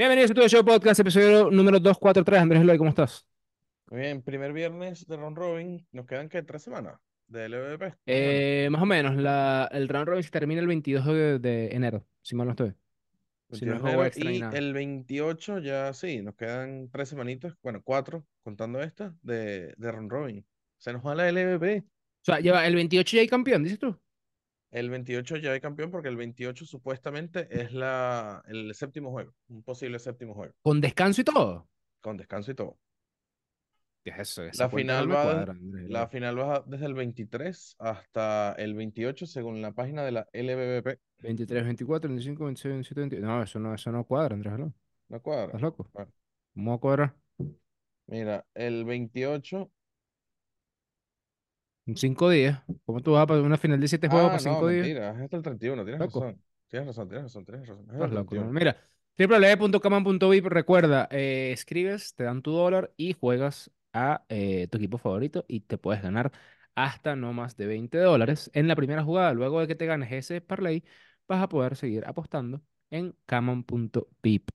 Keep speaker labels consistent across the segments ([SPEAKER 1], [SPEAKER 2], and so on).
[SPEAKER 1] Bienvenidos a tu show podcast, episodio número 243. Andrés Eloy, ¿cómo estás?
[SPEAKER 2] Muy bien, primer viernes de round robin. Nos quedan que tres semanas de LVP. más o menos.
[SPEAKER 1] Eh, más o menos, la, el round robin se termina el 22 de, de enero, si mal no estoy. Si no
[SPEAKER 2] 22
[SPEAKER 1] es
[SPEAKER 2] de
[SPEAKER 1] juego
[SPEAKER 2] enero,
[SPEAKER 1] extra ni
[SPEAKER 2] y el 28 ya sí, nos quedan tres semanitas, bueno, cuatro, contando esta, de, de round robin. Se nos va la LVP.
[SPEAKER 1] O sea, lleva el 28 ya hay campeón, dices tú.
[SPEAKER 2] El 28 ya hay campeón porque el 28 supuestamente es la, el séptimo juego, un posible séptimo juego,
[SPEAKER 1] Con descanso y todo.
[SPEAKER 2] con descanso y todo.
[SPEAKER 1] ¿Qué es eso?
[SPEAKER 2] La
[SPEAKER 1] no
[SPEAKER 2] final, va,
[SPEAKER 1] cuadra,
[SPEAKER 2] la
[SPEAKER 1] Eloy.
[SPEAKER 2] final va desde el 23 hasta el 28 según la página de la LVP.
[SPEAKER 1] 23, 24, 25, 26, 27, 28. No, eso no, eso no cuadra, Andrés Eloy.
[SPEAKER 2] ¿No cuadra?
[SPEAKER 1] ¿Estás loco?
[SPEAKER 2] Bueno,
[SPEAKER 1] ¿Cómo va a cuadrar?
[SPEAKER 2] mira, el 28
[SPEAKER 1] En cinco días. ¿Cómo tú vas a pasar una final de siete juegos
[SPEAKER 2] Ah,
[SPEAKER 1] para
[SPEAKER 2] no,
[SPEAKER 1] cinco días?
[SPEAKER 2] mentira, es hasta el 31, tienes
[SPEAKER 1] Loco.
[SPEAKER 2] razón. Tienes razón, tienes razón, tienes razón. Es
[SPEAKER 1] Estás loco, ¿no?
[SPEAKER 2] 31.
[SPEAKER 1] Mira, www.caman.vip, recuerda, eh, escribes, te dan tu dólar y juegas a eh, tu equipo favorito y te puedes ganar hasta no más de 20 dólares en la primera jugada. Luego de que te ganes ese parlay, vas a poder seguir apostando en caman.vip.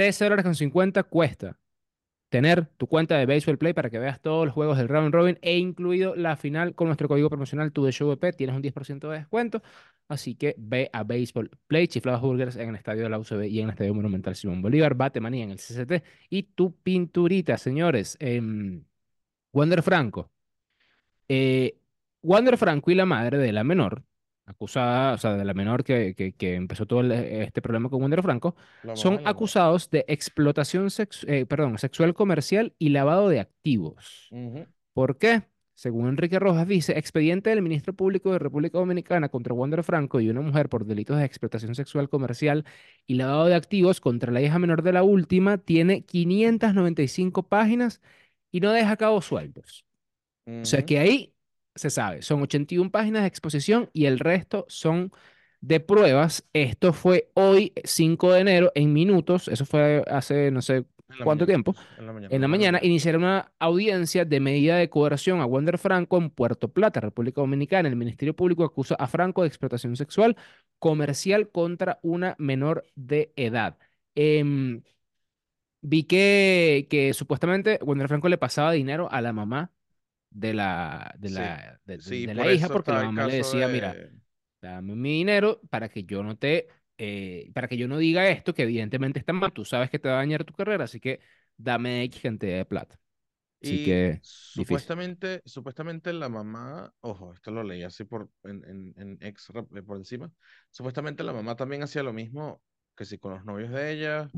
[SPEAKER 1] $13 dólares con 50 cuesta tener tu cuenta de Baseball Play para que veas todos los juegos del Round Robin e incluido la final con nuestro código promocional TUDSHOWP. Tienes un 10% de descuento. Así que ve a Baseball Play, Chiflados Burgers en el estadio de la UCB y en el estadio Monumental Simón Bolívar, Batemanía en el CCT y tu pinturita, señores. Em, Wander Franco. Eh, Wander Franco y la madre de la menor, acusada, o sea, de la menor que, que, que empezó todo el- este problema con Wander Franco,
[SPEAKER 2] La
[SPEAKER 1] son
[SPEAKER 2] mamá
[SPEAKER 1] acusados de explotación sex- eh, perdón, sexual comercial y lavado de activos.
[SPEAKER 2] Ujú.
[SPEAKER 1] ¿Por qué? Según Enrique Rojas dice, expediente del ministro público de República Dominicana contra Wander Franco y una mujer por delitos de explotación sexual comercial y lavado de activos contra la hija menor de la última tiene 595 páginas y no deja cabos sueltos. O sea que ahí se sabe, son 81 páginas de exposición y el resto son de pruebas. Esto fue hoy, 5 de enero, en minutos, eso fue hace no sé cuánto
[SPEAKER 2] mañana,
[SPEAKER 1] tiempo.
[SPEAKER 2] En la mañana.
[SPEAKER 1] En la
[SPEAKER 2] normal,
[SPEAKER 1] mañana
[SPEAKER 2] normal.
[SPEAKER 1] iniciaron una audiencia de medida de coerción a Wander Franco en Puerto Plata, República Dominicana. El Ministerio Público acusa a Franco de explotación sexual comercial contra una menor de edad. Em, vi que, que supuestamente Wander Franco le pasaba dinero a la mamá de la, de
[SPEAKER 2] Sí,
[SPEAKER 1] la, de, de-
[SPEAKER 2] sí,
[SPEAKER 1] de la hija porque la mamá le decía, mira,
[SPEAKER 2] de...
[SPEAKER 1] dame mi dinero para que yo no te, eh, para que yo no diga esto, que evidentemente está mal, tú sabes que te va a dañar tu carrera, así que dame X cantidad de plata. Así
[SPEAKER 2] Y
[SPEAKER 1] que, difícil.
[SPEAKER 2] supuestamente, supuestamente la mamá, ojo, esto lo leí así por, en, en, en ex por encima, supuestamente la mamá también hacía lo mismo que sí con los novios de ella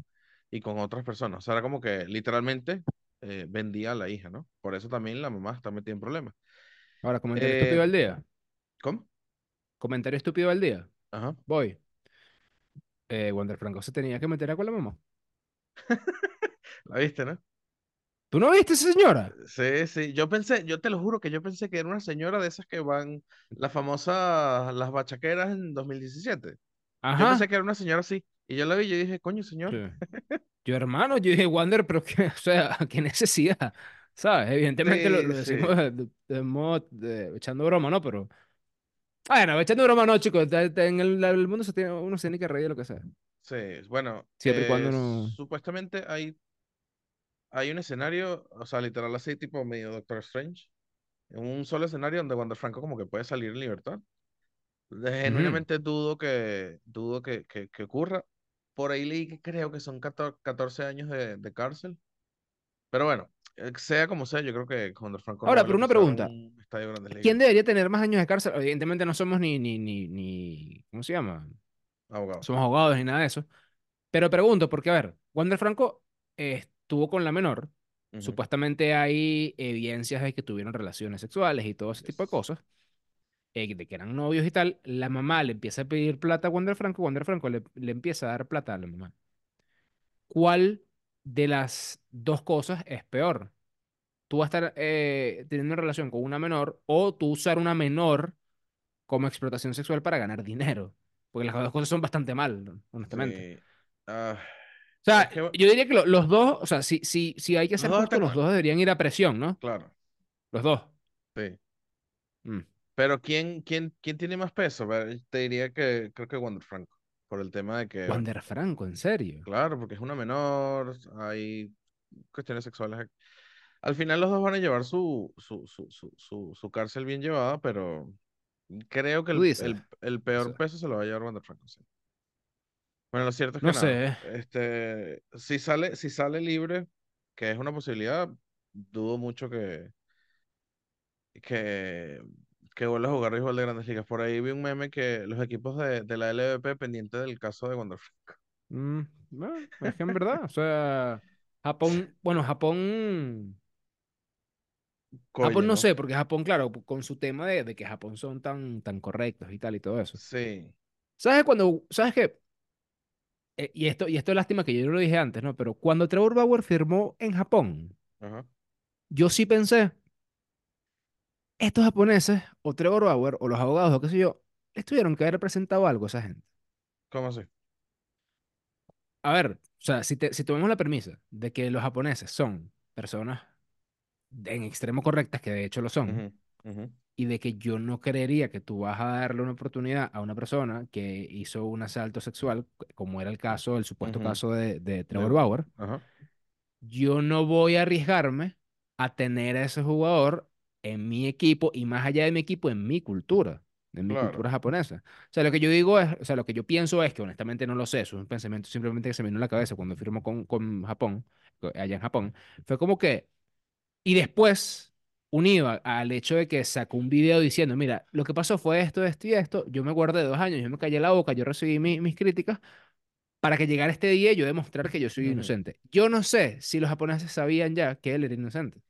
[SPEAKER 2] y con otras personas. O sea, era como que literalmente eh, vendía a la hija, ¿no? Por eso también la mamá está metida en problemas.
[SPEAKER 1] Ahora, comentario
[SPEAKER 2] Eh,
[SPEAKER 1] estúpido del día.
[SPEAKER 2] ¿cómo?
[SPEAKER 1] Comentario estúpido del día.
[SPEAKER 2] Ajá.
[SPEAKER 1] Voy. Eh, Wander Franco se tenía que meter a con la mamá.
[SPEAKER 2] ¿La viste, no?
[SPEAKER 1] ¿Tú no viste esa señora?
[SPEAKER 2] Sí, sí. Yo pensé, yo te lo juro que yo pensé que era una señora de esas que van, las famosas, las bachaqueras en 2017. Yo pensé
[SPEAKER 1] Ajá.
[SPEAKER 2] que era una señora así. Y yo la vi y yo dije, coño, señor.
[SPEAKER 1] Sí. Yo, hermano, yo dije, Wander, pero que, o sea, qué necesidad. ¿Sabes? Evidentemente lo,
[SPEAKER 2] Sí,
[SPEAKER 1] lo
[SPEAKER 2] sí.
[SPEAKER 1] decimos de, de- de modo de- echando broma, ¿no? Pero. Bueno, echando broma no, chicos. En el, el mundo se tiene, uno se tiene que reír de lo que sea.
[SPEAKER 2] Sí, bueno,
[SPEAKER 1] Siempre y cuando
[SPEAKER 2] eh,
[SPEAKER 1] no.
[SPEAKER 2] supuestamente hay, hay un escenario, o sea, literal así, tipo medio Doctor Strange, en un solo escenario donde Wander Franco como que puede salir en libertad. Genuinamente dudo que, dudo que, que, que ocurra. Por ahí leí que creo que son 14, 14 años de, de cárcel. Pero bueno, eh, sea como sea, yo creo que Wander Franco
[SPEAKER 1] Ahora, pero una pregunta.
[SPEAKER 2] un
[SPEAKER 1] ¿Quién debería tener más años de cárcel? Evidentemente no somos ni, ni, ni, ni, ¿cómo se llama?
[SPEAKER 2] Abogado.
[SPEAKER 1] Somos abogados ni nada de eso. Pero pregunto, porque a ver, Wander Franco estuvo con la menor
[SPEAKER 2] ujú,
[SPEAKER 1] Supuestamente hay evidencias de que tuvieron relaciones sexuales y todo ese tipo de cosas, eh, de que eran novios y tal. La mamá le empieza a pedir plata a Wander Franco, Wander Franco le, le empieza a dar plata a la mamá. ¿Cuál de las dos cosas es peor? Tú vas a estar eh, teniendo una relación con una menor o tú usar una menor como explotación sexual para ganar dinero. Porque las dos cosas son bastante mal, honestamente.
[SPEAKER 2] Sí. Ah,
[SPEAKER 1] O sea, yo diría que lo- los dos, o sea, si, si, si hay que
[SPEAKER 2] los dos están
[SPEAKER 1] los
[SPEAKER 2] mal,
[SPEAKER 1] dos deberían ir a presión, ¿no?
[SPEAKER 2] claro.
[SPEAKER 1] Los dos.
[SPEAKER 2] Sí.
[SPEAKER 1] Mm.
[SPEAKER 2] Pero ¿quién, quién, quién tiene más peso? Te diría que creo que Wander Franco. Por el tema de que,
[SPEAKER 1] Wander Franco, en serio.
[SPEAKER 2] claro, porque es una menor, hay cuestiones sexuales. Al final los dos van a llevar su, su, su, su, su, su cárcel bien llevada, pero creo que el, el, el peor peso se lo va a llevar Wander Franco. sí. Bueno, lo cierto es que
[SPEAKER 1] No
[SPEAKER 2] nada,
[SPEAKER 1] sé.
[SPEAKER 2] este, si sale, si sale libre, que es una posibilidad, dudo mucho que, que, que vuelva a jugar béisbol de grandes ligas. Por ahí vi un meme que los equipos de, de la LVP pendientes del caso de Wander Franco.
[SPEAKER 1] Mm, es que en verdad, o sea, Japón, bueno, Japón, Japón no
[SPEAKER 2] ¿no?
[SPEAKER 1] sé, porque Japón, claro, con su tema de, de que Japón son tan, tan correctos y tal y todo eso.
[SPEAKER 2] Sí.
[SPEAKER 1] ¿Sabes cuando, sabes qué? Eh, y esto, y esto es lástima que yo no lo dije antes, ¿no? Pero cuando Trevor Bauer firmó en Japón,
[SPEAKER 2] Ajá.
[SPEAKER 1] yo sí pensé, estos japoneses, o Trevor Bauer, o los abogados, o qué sé yo, les tuvieron que haber presentado algo a esa gente.
[SPEAKER 2] ¿Cómo así?
[SPEAKER 1] A ver, o sea, si, te, si tomamos la premisa de que los japoneses son personas en extremo correctas, que de hecho lo son, y de que yo no creería que tú vas a darle una oportunidad a una persona que hizo un asalto sexual, como era el caso, el supuesto caso de, de Trevor Bauer, yo no voy a arriesgarme a tener a ese jugador en mi equipo y más allá de mi equipo, en mi cultura, en mi
[SPEAKER 2] Claro.
[SPEAKER 1] cultura japonesa. O sea, lo que yo digo es, o sea, lo que yo pienso es que honestamente no lo sé, eso es un pensamiento simplemente que se me vino a la cabeza cuando firmó con, con Japón, allá en Japón, fue como que, y después, unido a- al hecho de que sacó un video diciendo, mira, lo que pasó fue esto, esto y esto, yo me guardé dos años, yo me callé la boca, yo recibí mi- mis críticas, para que llegara este día y yo demostrar que yo soy inocente. Yo no sé si los japoneses sabían ya que él era inocente.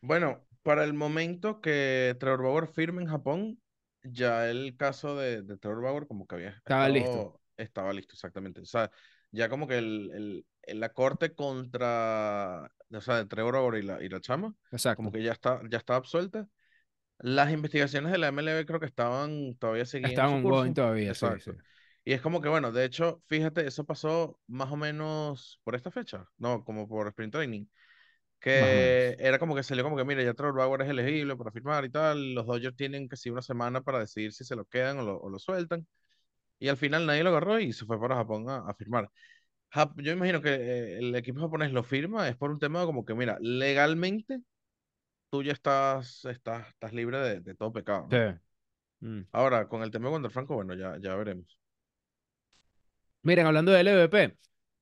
[SPEAKER 2] Bueno, para el momento que Trevor Bauer firme en Japón, ya el caso de, de Trevor Bauer como que había
[SPEAKER 1] Estaba listo.
[SPEAKER 2] estado, estaba listo, exactamente. O sea, ya como que el, el- la corte contra, o sea, de Trevor Bauer y la, y la chama, como
[SPEAKER 1] Exacto.
[SPEAKER 2] que ya está, ya está absuelta. Las investigaciones de la MLB creo que estaban, todavía seguían
[SPEAKER 1] Estaban ongoing todavía, sí, sí.
[SPEAKER 2] Exacto. Y es como que, bueno, de hecho, fíjate, eso pasó más o menos por esta fecha, no, como por Sprint Training que era como que salió como que, mira, ya Trevor Bauer es elegible para firmar y tal, los Dodgers tienen que sí una semana para decidir si se lo quedan o lo, o lo sueltan, y al final nadie lo agarró y se fue para Japón a, a firmar. Jap- yo imagino que eh, el equipo japonés lo firma, es por un tema como que, mira, legalmente tú ya estás, estás, estás libre de, de todo pecado,
[SPEAKER 1] Sí.
[SPEAKER 2] ¿no?
[SPEAKER 1] Mm.
[SPEAKER 2] Ahora, con el tema de Wander Franco, bueno, ya, ya veremos.
[SPEAKER 1] Miren, hablando del LVP,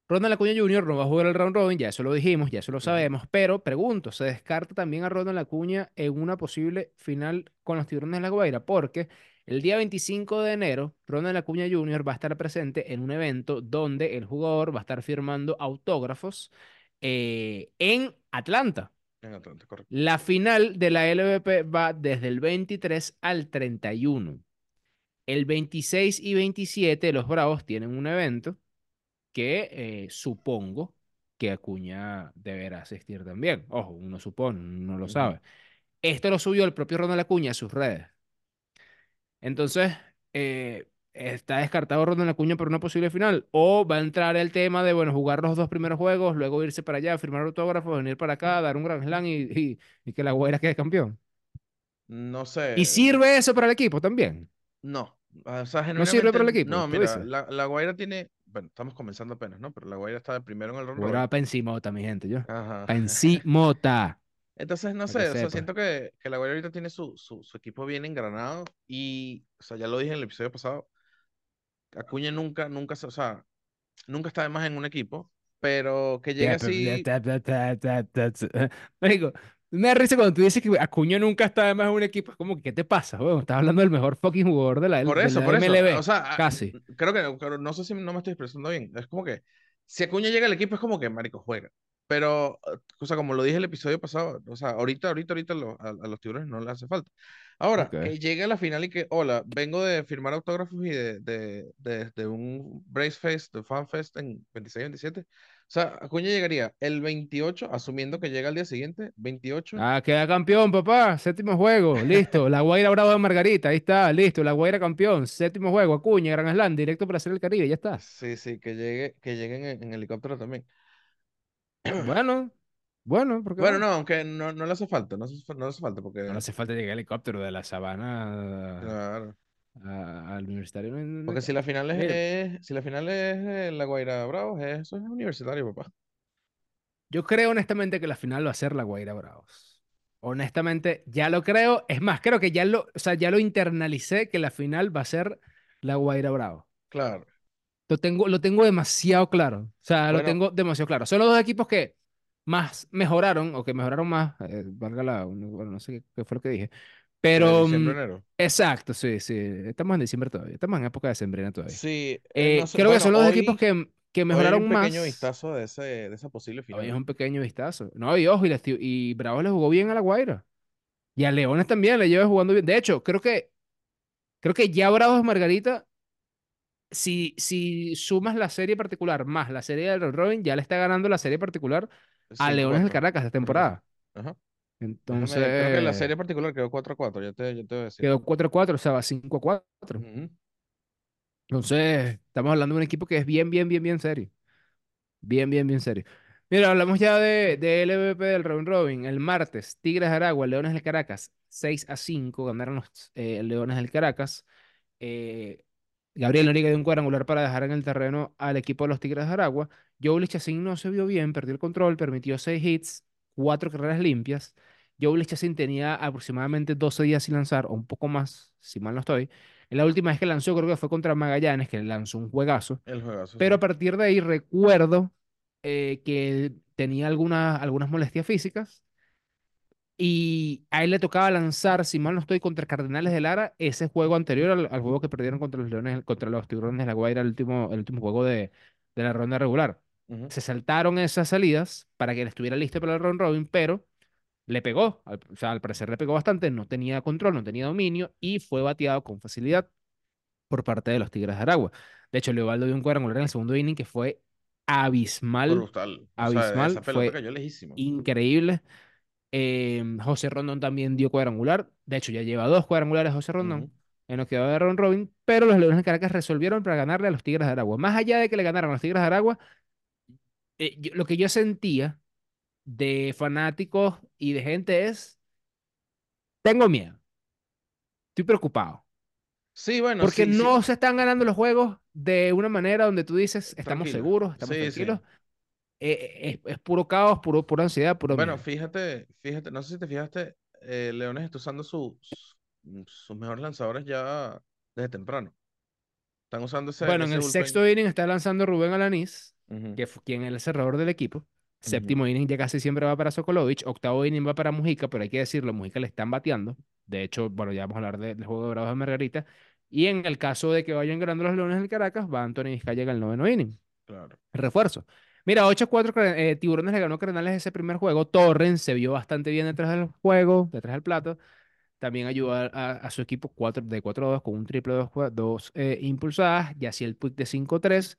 [SPEAKER 1] Ronald Acuña Jr. no va a jugar el round robin, ya eso lo dijimos, ya eso lo sabemos, pero pregunto, ¿se descarta también a Ronald Acuña en una posible final con los Tiburones de La Guaira? Porque el día 25 de enero, Ronald Acuña Jr. va a estar presente en un evento donde el jugador va a estar firmando autógrafos eh, en Atlanta.
[SPEAKER 2] En Atlanta, correcto.
[SPEAKER 1] La final de la LVP va desde el 23 al 31. El 26 y 27 los Bravos tienen un evento que eh, supongo que Acuña deberá asistir también. Ojo, uno supone, uno no lo sabe. Esto lo subió el propio Ronald Acuña a sus redes. Entonces, eh, está descartado Ronald Acuña para una posible final. O va a entrar el tema de, bueno, jugar los dos primeros juegos, luego irse para allá, firmar autógrafos, venir para acá, dar un gran slam y, y- y que la Guaira quede campeón.
[SPEAKER 2] No
[SPEAKER 1] ¿Y
[SPEAKER 2] sé,
[SPEAKER 1] sirve eso para el equipo también?
[SPEAKER 2] no, o sea,
[SPEAKER 1] ¿No sirve para el equipo?
[SPEAKER 2] no, mira, la, la Guaira tiene, bueno, estamos comenzando apenas, ¿no? Pero la Guaira está de primero en el round robin.
[SPEAKER 1] para encimota, mi gente, yo.
[SPEAKER 2] Ajá.
[SPEAKER 1] Pa' encimota,
[SPEAKER 2] Entonces, no
[SPEAKER 1] para que
[SPEAKER 2] sé, o sea, siento que, que la Guaira ahorita tiene su, su, su equipo bien engranado y, o sea, ya lo dije en el episodio pasado, Acuña nunca, nunca, o sea, nunca está de más en un equipo, pero que llegue así,
[SPEAKER 1] ta, me da risa cuando tú dices que Acuña nunca está además en un equipo. Es como que, ¿qué te pasa, weón? Estás hablando del mejor fucking jugador de la,
[SPEAKER 2] por
[SPEAKER 1] de
[SPEAKER 2] eso,
[SPEAKER 1] la
[SPEAKER 2] por eso, o
[SPEAKER 1] MLB.
[SPEAKER 2] sea,
[SPEAKER 1] Casi.
[SPEAKER 2] creo que, no sé si no me estoy expresando bien, es como que si Acuña llega al equipo es como que, marico, juega. pero, o sea, como lo dije el episodio pasado, o sea, ahorita, ahorita, ahorita lo- a, a los tiburones no les hace falta. Ahora,
[SPEAKER 1] Ok.
[SPEAKER 2] que llegue a la final y que, hola, vengo de firmar autógrafos y de, de, de, de un Brace Fest, de Fan Fest en 26 27. O sea, Acuña llegaría el 28, asumiendo que llega al día siguiente, 28.
[SPEAKER 1] Ah, queda campeón, papá. Séptimo juego. Listo. La Guaira Bravo de Margarita. Ahí está. Listo. La Guaira campeón. Séptimo juego. Acuña, Gran Slam. Directo para hacer el Caribe. Ya está.
[SPEAKER 2] Sí, sí, que llegue, que lleguen en, en helicóptero también.
[SPEAKER 1] Bueno. Bueno, ¿por qué
[SPEAKER 2] Bueno,
[SPEAKER 1] no?
[SPEAKER 2] aunque no, no le hace falta, no, hace no le hace falta
[SPEAKER 1] No le
[SPEAKER 2] porque,
[SPEAKER 1] hace falta llegar el helicóptero de la sabana
[SPEAKER 2] claro,
[SPEAKER 1] al universitario. no
[SPEAKER 2] porque si la final es, es- si la final es eh, La Guaira Bravos, es- eso es universitario, papá.
[SPEAKER 1] yo creo honestamente que la final va a ser la Guaira Bravos. Honestamente, ya lo creo. Es más, creo que ya lo, o sea, ya lo internalicé que la final va a ser la Guaira Bravos.
[SPEAKER 2] Claro.
[SPEAKER 1] Lo tengo, lo tengo demasiado claro. O sea, lo
[SPEAKER 2] Bueno,
[SPEAKER 1] tengo demasiado claro. Son los dos equipos que más mejoraron, o que mejoraron más, eh, valga la, bueno, no sé qué, qué fue lo que dije. Pero, mm, exacto, sí, sí. Estamos en diciembre todavía. Estamos en época de sembrina todavía.
[SPEAKER 2] Sí, eh, no
[SPEAKER 1] Eh,
[SPEAKER 2] sé,
[SPEAKER 1] creo que son los equipos que, que
[SPEAKER 2] hoy hay un
[SPEAKER 1] mejoraron
[SPEAKER 2] pequeño
[SPEAKER 1] más.
[SPEAKER 2] vistazo de, ese, de esa posible
[SPEAKER 1] Hoy es
[SPEAKER 2] final.
[SPEAKER 1] un pequeño vistazo. No, y ojo, y, les y Bravos le jugó bien a la Guaira. Y a Leones también le lleva jugando bien. De hecho, creo que, creo que ya Bravos Margarita si, si sumas la serie particular más la serie del Robin, ya le está ganando la serie particular a Leones del Caracas esta
[SPEAKER 2] que sí. Ajá. Déjame, creo que la
[SPEAKER 1] Entonces,
[SPEAKER 2] serie particular quedó 4 a 4, ya te, ya te voy a decir.
[SPEAKER 1] quedó 4-4, o sea, va 5-4.
[SPEAKER 2] Ujú.
[SPEAKER 1] Entonces, estamos hablando de un equipo que es bien, bien, bien, bien serio. Bien, bien, bien serio. Mira, hablamos ya de, de LVP del Robin Robin. El martes, Tigres de Aragua, Leones del Caracas, 6 a 5, ganaron los eh, Leones del Caracas. Eh, Gabriel Noriega dio un cuadrangular para dejar en el terreno al equipo de los Tigres de Aragua. Joe Chacín no se vio bien, perdió el control, permitió 6 hits, 4 carreras limpias. Joe Chacín tenía aproximadamente 12 días sin lanzar, o un poco más, si mal no estoy. En la última vez que lanzó, creo que fue contra Magallanes, que lanzó un juegazo.
[SPEAKER 2] El juegazo, sí.
[SPEAKER 1] Pero a partir de ahí recuerdo eh, que tenía algunas, algunas molestias físicas y a él le tocaba lanzar, si mal no estoy, contra Cardenales de Lara, ese juego anterior al, al juego que perdieron contra los Leones, contra los Tiburones de la Guaira, el último, el último juego de, de la ronda regular. Se saltaron esas salidas para que él estuviera listo para el round robin, pero le pegó, al- o sea, al parecer le pegó bastante, no tenía control, no tenía dominio y fue bateado con facilidad por parte de los Tigres de Aragua. De hecho, Leobaldo dio un cuadrangular en el segundo inning que fue abismal,
[SPEAKER 2] Brutal. O sea,
[SPEAKER 1] abismal, fue
[SPEAKER 2] cayó lejísimo.
[SPEAKER 1] increíble. Eh, José Rondón también dio cuadrangular. De hecho, ya lleva dos cuadrangulares José Rondón
[SPEAKER 2] Ujú.
[SPEAKER 1] en lo que va de round robin. Pero los Leones de Caracas resolvieron para ganarle a los Tigres de Aragua. Más allá de que le ganaran a los Tigres de Aragua, eh, yo- lo que yo sentía de fanáticos y de gente es, tengo miedo, estoy preocupado.
[SPEAKER 2] Sí, bueno,
[SPEAKER 1] Porque
[SPEAKER 2] sí, sí.
[SPEAKER 1] no se están ganando los juegos de una manera donde tú dices, estamos
[SPEAKER 2] Tranquilo.
[SPEAKER 1] seguros, estamos
[SPEAKER 2] Sí, sí.
[SPEAKER 1] tranquilos. Eh, es, es puro caos, puro, pura ansiedad, puro
[SPEAKER 2] Bueno,
[SPEAKER 1] miedo.
[SPEAKER 2] fíjate, fíjate, no sé si te fijaste, eh, Leones está usando su- su- sus mejores lanzadores ya desde temprano. Están usando ese,
[SPEAKER 1] Bueno, en
[SPEAKER 2] ese
[SPEAKER 1] el
[SPEAKER 2] bullpen.
[SPEAKER 1] sexto inning está lanzando Rubén Alanís, Que fue quien es el cerrador del equipo.
[SPEAKER 2] ujú.
[SPEAKER 1] Séptimo inning ya casi siempre va para Sokolovich. Octavo inning va para Mujica, pero hay que decirlo, Mujica le están bateando. De hecho, bueno, ya vamos a hablar de- del juego de Bravos de Margarita. Y en el caso de que vayan ganando los Leones del Caracas, va Anthony Vizcaya en el noveno inning.
[SPEAKER 2] Claro.
[SPEAKER 1] Refuerzo. Mira, 8-4 eh, Tiburones le ganó Cardenales ese primer juego. Torren se vio bastante bien detrás del juego, detrás del plato. También ayudó a, a- a su equipo cuatro, de 4-2 con un triple de dos, jue- dos, eh, impulsadas. Y así el Puig de 5-3.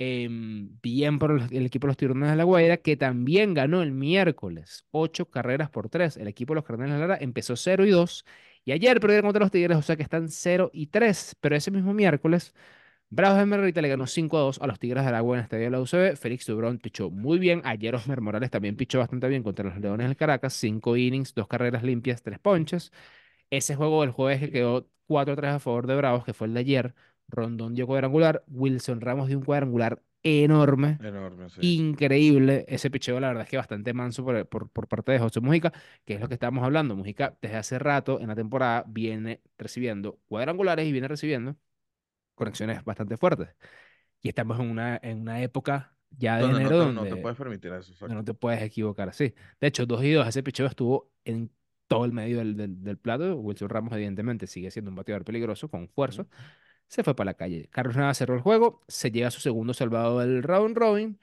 [SPEAKER 1] Em, bien por el, el equipo de los Tiburones de la Guaira, que también ganó el miércoles. 8 carreras por 3. El equipo de los Cardenales de Lara empezó 0 y 2. Y ayer perdieron contra los Tigres, o sea que están 0 y 3. Pero ese mismo miércoles Bravos de Margarita le ganó 5-2 a los Tigres de Aragua en el estadio de la UCB. Félix Dubrón pichó muy bien. Ayer Osmer Morales también pichó bastante bien contra los Leones del Caracas. 5 innings, 2 carreras limpias, 3 ponches. Ese juego del jueves que quedó 4-3 a favor de Bravos, que fue el de ayer. Rondón dio cuadrangular. Wilson Ramos dio un cuadrangular enorme.
[SPEAKER 2] Enorme, sí.
[SPEAKER 1] Increíble ese picheo, la verdad es que bastante manso por, por, por parte de José Mujica, que es lo que estábamos hablando. Mujica desde hace rato en la temporada viene recibiendo cuadrangulares y viene recibiendo conexiones bastante fuertes. Y estamos en una, en una época ya de
[SPEAKER 2] no
[SPEAKER 1] enero
[SPEAKER 2] te, no te
[SPEAKER 1] donde,
[SPEAKER 2] puedes permitir eso, exacto.
[SPEAKER 1] no te puedes equivocar así. De hecho, 2 y 2, ese picheo estuvo en todo el medio del, del, del plato. Wilson Ramos, evidentemente, sigue siendo un bateador peligroso, con fuerza.
[SPEAKER 2] Ujú.
[SPEAKER 1] Se fue para la calle. Carlos Nava cerró el juego, se llega a su segundo salvado del round robin.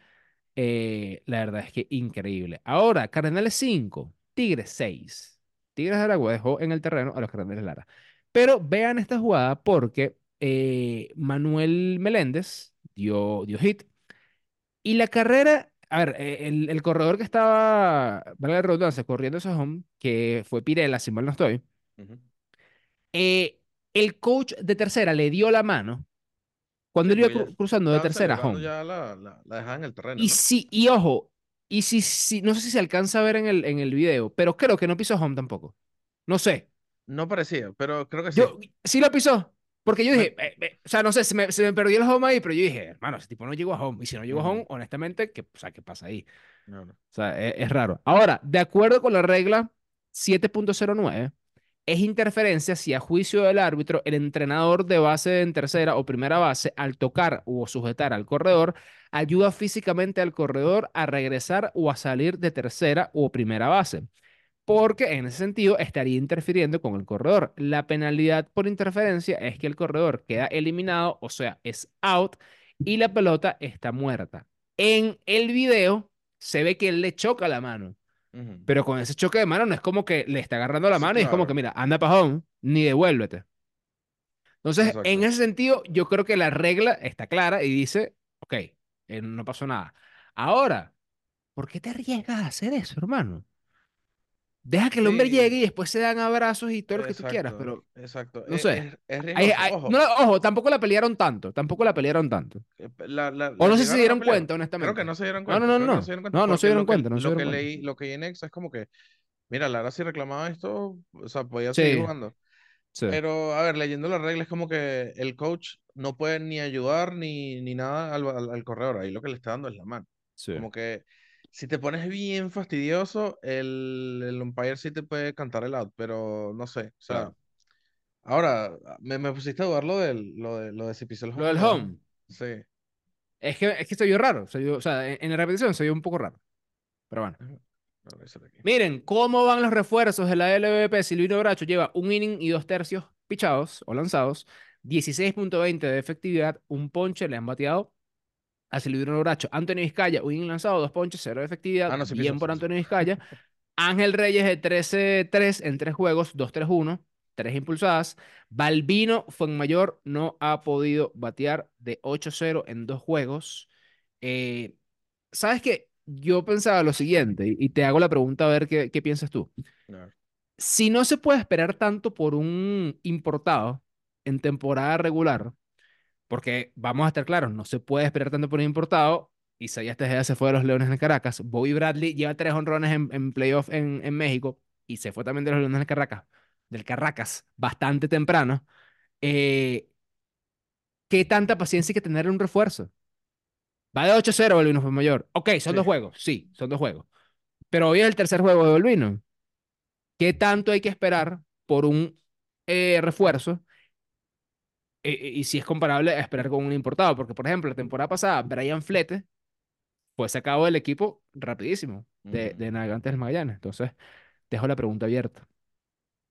[SPEAKER 1] Eh, la verdad es que increíble. Ahora, Cardenales 5, Tigres 6. Tigres de Aragua dejó en el terreno a los Cardenales Lara. Pero vean esta jugada porque eh, Manuel Meléndez dio, dio hit. Y la carrera, a ver, eh, el, el corredor que estaba, valga la redundancia, corriendo ese home, que fue Pirela, si mal no estoy, eh, el coach de tercera le dio la mano cuando él iba
[SPEAKER 2] ya
[SPEAKER 1] cru- cruzando de tercera home.
[SPEAKER 2] ya la, la, la en el terreno,
[SPEAKER 1] Y
[SPEAKER 2] ¿no?
[SPEAKER 1] sí, y ojo, y si, si, no sé si se alcanza a ver en el, en el video, pero creo que no pisó home tampoco. No sé.
[SPEAKER 2] No parecía, pero creo que sí.
[SPEAKER 1] Yo, sí lo pisó. Porque yo dije, eh, eh, o sea, no sé, se me, se me perdió el home ahí, pero yo dije, hermano, ese tipo no llegó a home. Y si no llegó a home, honestamente, ¿qué, o sea, ¿qué pasa ahí?
[SPEAKER 2] No, no.
[SPEAKER 1] O sea, es, es raro. Ahora, de acuerdo con la regla 7.09, es interferencia si a juicio del árbitro el entrenador de base en tercera o primera base al tocar o sujetar al corredor ayuda físicamente al corredor a regresar o a salir de tercera o primera base. Porque en ese sentido estaría interfiriendo con el corredor. La penalidad por interferencia es que el corredor queda eliminado, o sea, es out y la pelota está muerta. En el video se ve que él le choca la mano. Pero con ese choque de mano no es como que le está agarrando la
[SPEAKER 2] Sí,
[SPEAKER 1] mano y es como que, mira, anda pajón, ni devuélvete. Entonces, en ese sentido, yo creo que la regla está clara y dice, ok, eh, no pasó nada. Ahora, ¿por qué te arriesgas a hacer eso, hermano? Deja que el hombre llegue y después se dan abrazos y todo lo que tú quieras,
[SPEAKER 2] exacto,
[SPEAKER 1] pero
[SPEAKER 2] exacto.
[SPEAKER 1] no sé.
[SPEAKER 2] es, es
[SPEAKER 1] Hay- hay- no,
[SPEAKER 2] Ojo,
[SPEAKER 1] ojo, tampoco la pelearon tanto, tampoco la pelearon tanto.
[SPEAKER 2] eh, la, la,
[SPEAKER 1] O no sé si se dieron cuenta,
[SPEAKER 2] Creo que
[SPEAKER 1] honestamente.
[SPEAKER 2] no se dieron
[SPEAKER 1] No, no,
[SPEAKER 2] cuenta.
[SPEAKER 1] no,
[SPEAKER 2] Creo que no
[SPEAKER 1] no.
[SPEAKER 2] se dieron cuenta
[SPEAKER 1] No, no se dieron
[SPEAKER 2] lo que,
[SPEAKER 1] cuenta, no
[SPEAKER 2] lo que
[SPEAKER 1] dieron cuenta.
[SPEAKER 2] leí, lo que leí en Exa es como que, mira, Lara si reclamaba esto, o sea, podía seguir
[SPEAKER 1] Sí,
[SPEAKER 2] jugando.
[SPEAKER 1] sí,
[SPEAKER 2] Pero, a ver, leyendo las reglas es como que el coach no puede ni ayudar ni, ni nada al, al, al corredor. Ahí lo que le está dando es la mano. Como que si te pones bien fastidioso, el, el umpire sí te puede cantar el out, pero no sé. O sea,
[SPEAKER 1] Claro.
[SPEAKER 2] ahora me, me pusiste a dudar lo, del, lo, de, lo de si pisó el
[SPEAKER 1] Lo
[SPEAKER 2] home o
[SPEAKER 1] del home.
[SPEAKER 2] Sí.
[SPEAKER 1] Es que, es que se vio raro. Se vio, o sea, en, en la repetición se vio un poco raro. Pero bueno. Miren, ¿cómo van los refuerzos de la LVP? Silvino Bracho lleva un inning y dos tercios pichados o lanzados, 16.20 de efectividad, un ponche le han bateado a Silvino Bracho. Anthony Vizcaya, un inning lanzado, dos ponches, cero de efectividad,
[SPEAKER 2] Ah, no, sí
[SPEAKER 1] bien por. Anthony Vizcaya. Ángel Reyes de 13-3 en tres juegos, 2-3-1, tres impulsadas. Balbino Fuenmayor no ha podido batear de 8-0 en dos juegos. Eh, ¿sabes qué? Yo pensaba lo siguiente, y te hago la pregunta a ver qué, qué piensas tú.
[SPEAKER 2] Ver.
[SPEAKER 1] Si no se puede esperar tanto por un importado en temporada regular, porque vamos a estar claros, no se puede esperar tanto por un importado. Isaías Tejeda se fue de los Leones de Caracas. Bobby Bradley lleva tres honrones en, en playoff en, en México y se fue también de los Leones de Caracas, del Caracas, bastante temprano. Eh, ¿qué tanta paciencia hay que tener en un refuerzo? Va de 8-0 Balvino fue mayor. Ok, son
[SPEAKER 2] Sí.
[SPEAKER 1] dos juegos, sí, son dos juegos. Pero hoy es el tercer juego de Balvino. ¿Qué tanto hay que esperar por un eh, refuerzo? Eh, eh, y si es comparable a esperar con un importado. Porque, por ejemplo, la temporada pasada, Brian Flete fue sacado del equipo rapidísimo de,
[SPEAKER 2] Ujú.
[SPEAKER 1] de Navegantes del Magallanes. Entonces, dejo la pregunta abierta.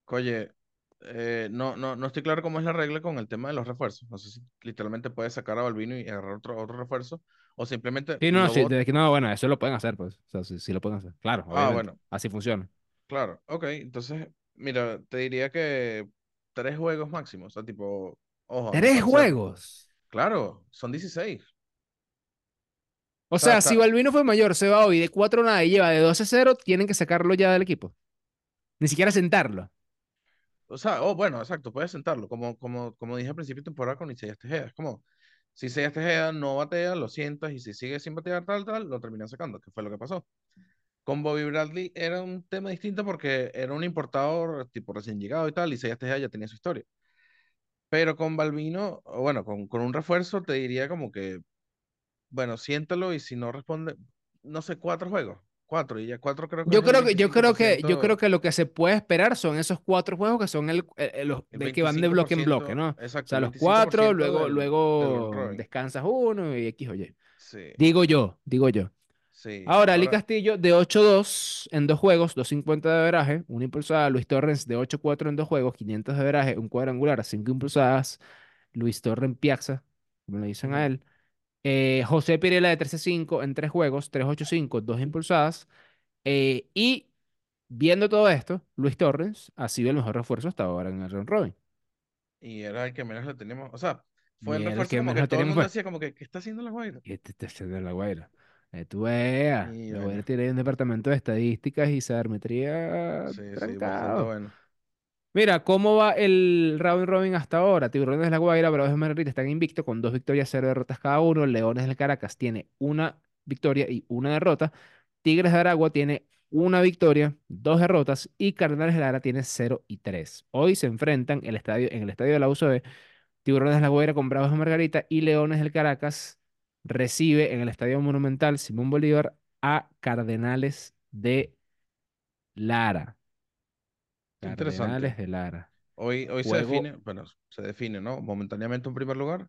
[SPEAKER 2] Oye, eh, no, no, no estoy claro cómo es la regla con el tema de los refuerzos. No sé si literalmente puedes sacar a Balvino y agarrar otro, otro refuerzo o simplemente
[SPEAKER 1] Sí, no, sí,
[SPEAKER 2] bot-
[SPEAKER 1] de que no, bueno, eso lo pueden hacer, pues. O sea, sí, sí lo pueden hacer. Claro,
[SPEAKER 2] Ah,
[SPEAKER 1] obviamente.
[SPEAKER 2] bueno,
[SPEAKER 1] Así funciona.
[SPEAKER 2] claro. Ok, entonces, mira, te diría que tres juegos máximos. O sea, tipo, ojo,
[SPEAKER 1] ¡Tres juegos!
[SPEAKER 2] Claro, son 16.
[SPEAKER 1] O
[SPEAKER 2] O sea,
[SPEAKER 1] si
[SPEAKER 2] está,
[SPEAKER 1] Balvino fue mayor, se va hoy de 4 nada y lleva de 12-0, tienen que sacarlo ya del equipo. Ni siquiera sentarlo.
[SPEAKER 2] o sea, oh, bueno, exacto, puedes sentarlo. Como, como, como dije al principio de temporada con Isaías Tejeda. Es como, si Isaías Tejeda no batea, lo sientas y si sigue sin batear tal, tal, lo terminan sacando, que fue lo que pasó. Con Bobby Bradley era un tema distinto porque era un importador tipo recién llegado y tal, y Isaías Tejeda ya tenía su historia. Pero con Balvino, o bueno, con, con un refuerzo te diría como que, bueno, siéntalo y si no responde, no sé, cuatro juegos, cuatro, y ya cuatro creo que
[SPEAKER 1] Yo creo que, yo creo que, yo creo
[SPEAKER 2] 25%,
[SPEAKER 1] que lo que se puede esperar son esos cuatro juegos que son el, los
[SPEAKER 2] el
[SPEAKER 1] de que van de bloque en bloque,
[SPEAKER 2] 25%,
[SPEAKER 1] ¿no? O
[SPEAKER 2] exacto,
[SPEAKER 1] sea,
[SPEAKER 2] el
[SPEAKER 1] los cuatro,
[SPEAKER 2] 25%
[SPEAKER 1] luego,
[SPEAKER 2] del, del
[SPEAKER 1] luego
[SPEAKER 2] Robin.
[SPEAKER 1] descansas uno y X, oye.
[SPEAKER 2] Sí,
[SPEAKER 1] Digo yo, digo yo.
[SPEAKER 2] Sí.
[SPEAKER 1] Ahora, Ali
[SPEAKER 2] Ahora,
[SPEAKER 1] Castillo de 8-2 en dos juegos, 250 de averaje, una impulsada. Luis Torrens de 8-4 en dos juegos, 500 de averaje, un cuadrangular, cinco impulsadas. Luis Torrens Piazza, como le dicen a él, Eh, José Pirela de 13-5 en tres juegos, 3-8-5, dos impulsadas. Eh, y viendo todo esto, Luis Torres ha sido el mejor refuerzo hasta ahora en el round robin.
[SPEAKER 2] Y era el que menos le teníamos. O sea, fue
[SPEAKER 1] Y
[SPEAKER 2] el
[SPEAKER 1] era el
[SPEAKER 2] refuerzo
[SPEAKER 1] que
[SPEAKER 2] como
[SPEAKER 1] menos
[SPEAKER 2] que todo el mundo
[SPEAKER 1] pues.
[SPEAKER 2] decía como que, ¿qué está haciendo la Guaira?
[SPEAKER 1] Y este, este es de La Guaira. Eh, tú veas,
[SPEAKER 2] Y
[SPEAKER 1] La Guaira
[SPEAKER 2] bueno,
[SPEAKER 1] tiene un departamento de estadísticas y sabermetría
[SPEAKER 2] sí, sí, bastante
[SPEAKER 1] trancado.
[SPEAKER 2] bueno.
[SPEAKER 1] Mira, ¿cómo va el round robin hasta ahora? Tiburones de La Guaira, Bravos de Margarita están invicto con dos victorias, cero derrotas cada uno. Leones del Caracas tiene una victoria y una derrota. Tigres de Aragua tiene una victoria, dos derrotas. Y Cardenales de Lara tiene 0 y 3. Hoy se enfrentan el estadio, en el estadio de la UCB Tiburones de La Guaira con Bravos de Margarita y Leones del Caracas recibe en el Estadio Monumental Simón Bolívar a Cardenales de Lara. Cardenales de Lara.
[SPEAKER 2] Hoy, hoy se define, bueno, se define, ¿no? Momentáneamente un primer lugar.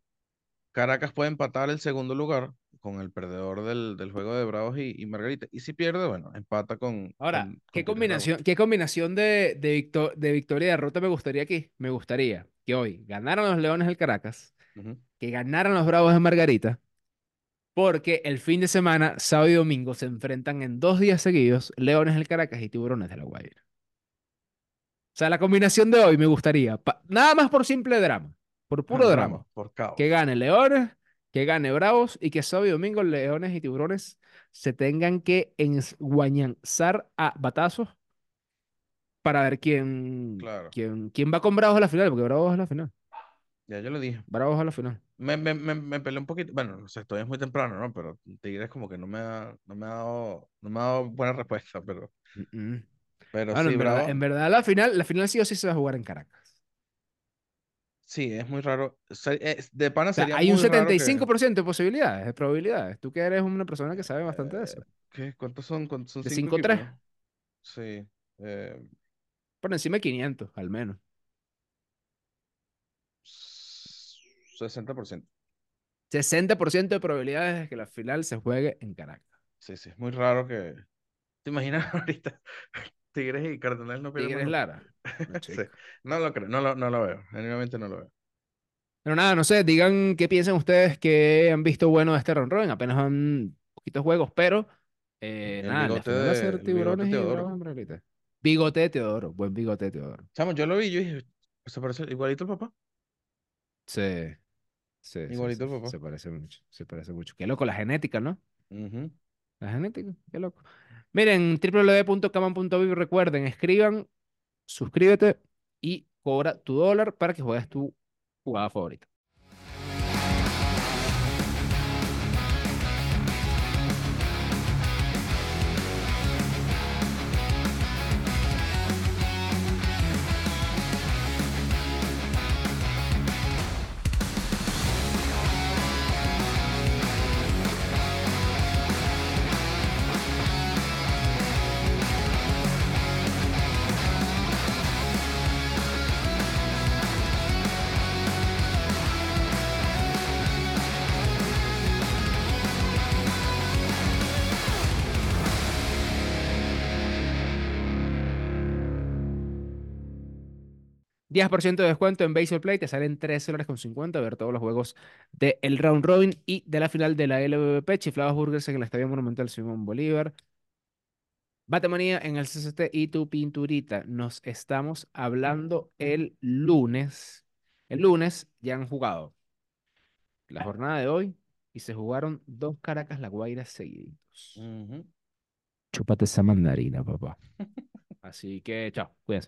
[SPEAKER 2] Caracas puede empatar el segundo lugar con el perdedor del, del juego de Bravos y, y Margarita. Y si pierde, bueno, empata con,
[SPEAKER 1] Ahora,
[SPEAKER 2] con,
[SPEAKER 1] ¿qué
[SPEAKER 2] con
[SPEAKER 1] combinación, qué combinación de, de, victo- de victoria y derrota me gustaría aquí? Me gustaría que hoy ganaran los Leones del Caracas, que ganaran los Bravos de Margarita, porque el fin de semana, sábado y domingo, se enfrentan en dos días seguidos Leones del Caracas y Tiburones de La Guaira. O sea, la combinación de hoy me gustaría, nada más por simple drama, por puro drama,
[SPEAKER 2] por
[SPEAKER 1] que gane Leones, que gane Bravos y que sábado y domingo Leones y Tiburones se tengan que enguañanzar a batazos para ver quién,
[SPEAKER 2] Claro,
[SPEAKER 1] quién, quién va con Bravos a la final, porque Bravos a la final.
[SPEAKER 2] Ya yo lo dije.
[SPEAKER 1] Bravos a la final.
[SPEAKER 2] Me, me, me, me peleé un poquito, bueno, no sé, todavía es muy temprano, ¿no? Pero Tigres como que no me ha, no me ha dado, no me ha dado buena respuesta, pero,
[SPEAKER 1] Mm, mm.
[SPEAKER 2] pero
[SPEAKER 1] Bueno,
[SPEAKER 2] sí,
[SPEAKER 1] en verdad,
[SPEAKER 2] Bravo,
[SPEAKER 1] en verdad la final, la final sí o sí se va a jugar en Caracas.
[SPEAKER 2] sí, es muy raro. De pana
[SPEAKER 1] O sea,
[SPEAKER 2] sería
[SPEAKER 1] hay un
[SPEAKER 2] muy raro que,
[SPEAKER 1] 75% de posibilidades, de probabilidades. Tú que eres una persona que sabe bastante de
[SPEAKER 2] eh,
[SPEAKER 1] eso.
[SPEAKER 2] ¿qué? ¿Cuántos son? ¿Cuántos son
[SPEAKER 1] De
[SPEAKER 2] cinco
[SPEAKER 1] 5-3,
[SPEAKER 2] equipos? Sí, eh,
[SPEAKER 1] por encima de 500, al menos.
[SPEAKER 2] 60%.
[SPEAKER 1] 60% de probabilidades de que la final se juegue en Caracas.
[SPEAKER 2] Sí, sí, es muy raro que... ¿Te imaginas ahorita? Tigres y Cardenales no pierden
[SPEAKER 1] Tigres. Lara. No,
[SPEAKER 2] Sí, no lo creo, no lo, no lo veo, genuinamente no lo veo.
[SPEAKER 1] Pero nada, no sé, digan qué piensan ustedes que han visto bueno de este round robin. Apenas van poquitos juegos, pero eh,
[SPEAKER 2] El
[SPEAKER 1] nada,
[SPEAKER 2] bigote de, bigote
[SPEAKER 1] tiburones y
[SPEAKER 2] Teodoro.
[SPEAKER 1] bravos. Bigote de Teodoro, buen bigote de Teodoro.
[SPEAKER 2] Chamo, yo lo vi yo dije, se parece igualito al papá.
[SPEAKER 1] Sí, sí,
[SPEAKER 2] Igualito
[SPEAKER 1] sí,
[SPEAKER 2] papá.
[SPEAKER 1] se parece mucho, se parece mucho. Qué loco, la genética, ¿no? La genética, qué loco. Miren, www.caman.vivo, recuerden, escriban, suscríbete y cobra tu dólar para que juegues tu jugada favorita. $10% de descuento en Baseball Play, te salen 13 dólares con 50 ver todos los juegos del Round Robin y de la final de la LVP, Chiflados Burgers en el Estadio Monumental Simón Bolívar. Batemanía en el CCT y tu pinturita. Nos estamos hablando el lunes. El lunes ya han jugado la jornada de hoy y se jugaron dos Caracas La Guaira seguiditos.
[SPEAKER 2] Ujú.
[SPEAKER 1] Chúpate esa mandarina, papá. Así que, chao, cuídense.